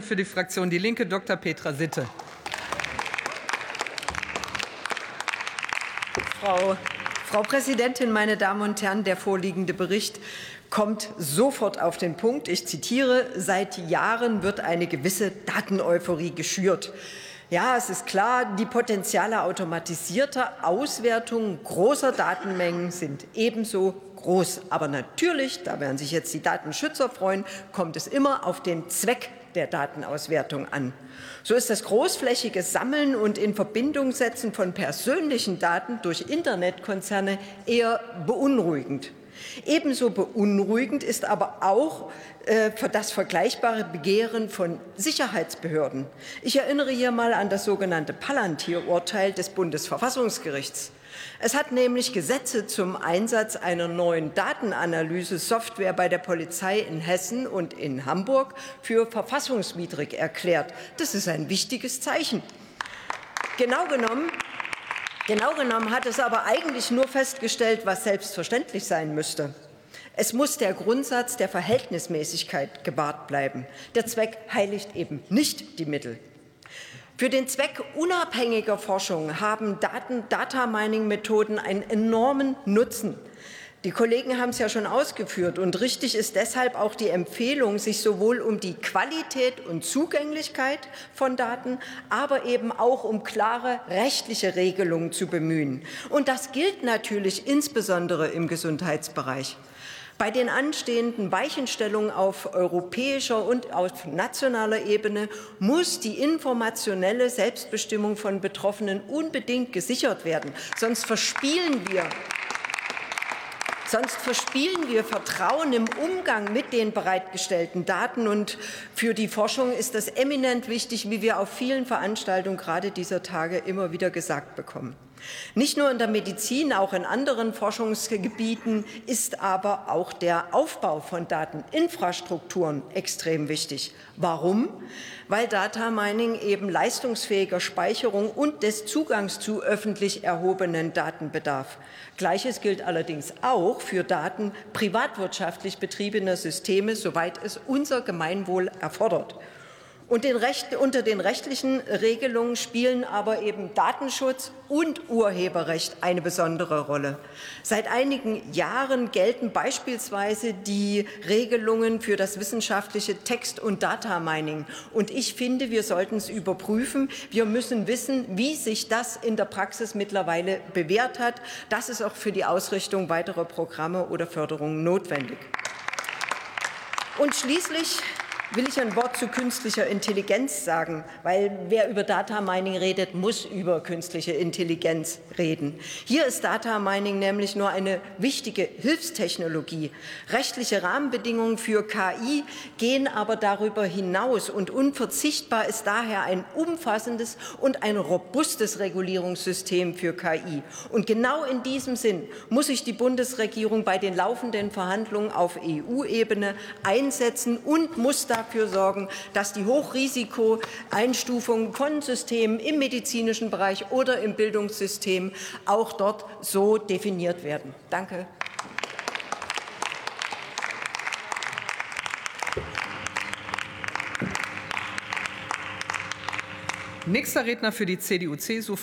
Für die Fraktion Die Linke Dr. Petra Sitte. Frau, Frau Präsidentin, meine Damen und Herren, der vorliegende Bericht kommt sofort auf den Punkt. Ich zitiere, seit Jahren wird eine gewisse Dateneuphorie geschürt. Ja, es ist klar, die Potenziale automatisierter Auswertung großer Datenmengen sind ebenso groß. Aber natürlich, da werden sich jetzt die Datenschützer freuen, kommt es immer auf den Zweck der Datenauswertung an. So ist das großflächige Sammeln und in Verbindung setzen von persönlichen Daten durch Internetkonzerne eher beunruhigend. Ebenso beunruhigend ist aber auch äh, das vergleichbare Begehren von Sicherheitsbehörden. Ich erinnere hier mal an das sogenannte Palantir-Urteil des Bundesverfassungsgerichts. Es hat nämlich Gesetze zum Einsatz einer neuen Datenanalyse-Software bei der Polizei in Hessen und in Hamburg für verfassungswidrig erklärt. Das ist ein wichtiges Zeichen. Genau genommen Genau genommen hat es aber eigentlich nur festgestellt, was selbstverständlich sein müsste. Es muss der Grundsatz der Verhältnismäßigkeit gewahrt bleiben. Der Zweck heiligt eben nicht die Mittel. Für den Zweck unabhängiger Forschung haben Daten, Data Mining Methoden einen enormen Nutzen. Die Kollegen haben es ja schon ausgeführt und richtig ist deshalb auch die Empfehlung, sich sowohl um die Qualität und Zugänglichkeit von Daten, aber eben auch um klare rechtliche Regelungen zu bemühen. Und das gilt natürlich insbesondere im Gesundheitsbereich. Bei den anstehenden Weichenstellungen auf europäischer und auf nationaler Ebene muss die informationelle Selbstbestimmung von Betroffenen unbedingt gesichert werden. Sonst verspielen wir Sonst verspielen wir Vertrauen im Umgang mit den bereitgestellten Daten. Und für die Forschung ist das eminent wichtig, wie wir auf vielen Veranstaltungen gerade dieser Tage immer wieder gesagt bekommen. Nicht nur in der Medizin, auch in anderen Forschungsgebieten ist aber auch der Aufbau von Dateninfrastrukturen extrem wichtig. Warum? Weil Data Mining eben leistungsfähiger Speicherung und des Zugangs zu öffentlich erhobenen Daten bedarf. Gleiches gilt allerdings auch für Daten privatwirtschaftlich betriebener Systeme, soweit es unser Gemeinwohl erfordert. Und den Recht, unter den rechtlichen Regelungen spielen aber eben Datenschutz und Urheberrecht eine besondere Rolle. Seit einigen Jahren gelten beispielsweise die Regelungen für das wissenschaftliche Text- und Data-Mining. Und ich finde, wir sollten es überprüfen. Wir müssen wissen, wie sich das in der Praxis mittlerweile bewährt hat. Das ist auch für die Ausrichtung weiterer Programme oder Förderungen notwendig. Und schließlich will ich ein Wort zu künstlicher Intelligenz sagen, weil wer über Data Mining redet, muss über künstliche Intelligenz reden. Hier ist Data Mining nämlich nur eine wichtige Hilfstechnologie. Rechtliche Rahmenbedingungen für KI gehen aber darüber hinaus und unverzichtbar ist daher ein umfassendes und ein robustes Regulierungssystem für KI. Und genau in diesem Sinn muss sich die Bundesregierung bei den laufenden Verhandlungen auf EU-Ebene einsetzen und muss da dafür sorgen, dass die Hochrisikoeinstufung von Systemen im medizinischen Bereich oder im Bildungssystem auch dort so definiert werden. Danke. Nächster Redner für die CDU-CSU-Fraktion.